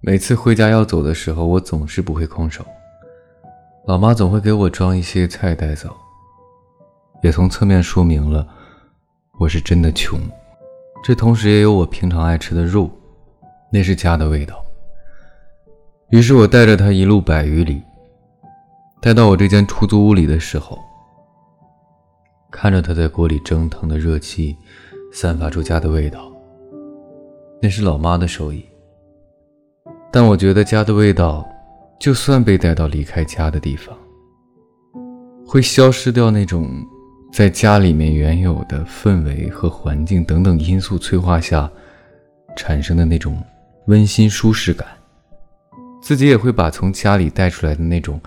每次回家要走的时候，我总是不会空手，老妈总会给我装一些菜带走，也从侧面说明了我是真的穷。这同时也有我平常爱吃的肉，那是家的味道。于是我带着他一路百余里，带到我这间出租屋里的时候，看着他在锅里蒸腾的热气，散发出家的味道，那是老妈的手艺。但我觉得家的味道，就算被带到离开家的地方，会消失掉那种在家里面原有的氛围和环境等等因素催化下产生的那种温馨舒适感。自己也会把从家里带出来的那种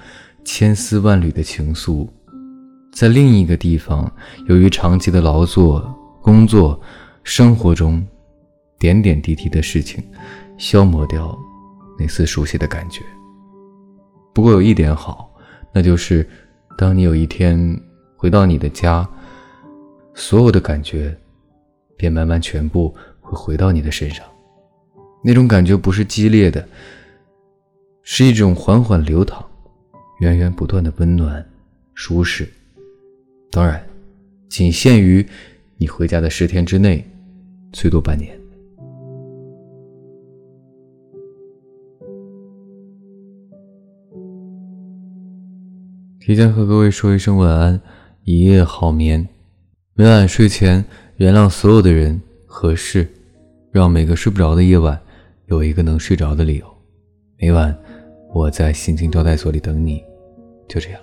千丝万缕的情愫，在另一个地方，由于长期的劳作、工作、生活中点点滴滴的事情，消磨掉。那丝熟悉的感觉。不过有一点好，那就是，当你有一天回到你的家，所有的感觉便慢慢全部会回到你的身上。那种感觉不是激烈的，是一种缓缓流淌、源源不断的温暖、舒适。当然，仅限于你回家的十天之内，最多半年。提前和各位说一声晚安，一夜好眠。每晚睡前原谅所有的人和事，让每个睡不着的夜晚有一个能睡着的理由。每晚我在心情招待所里等你，就这样。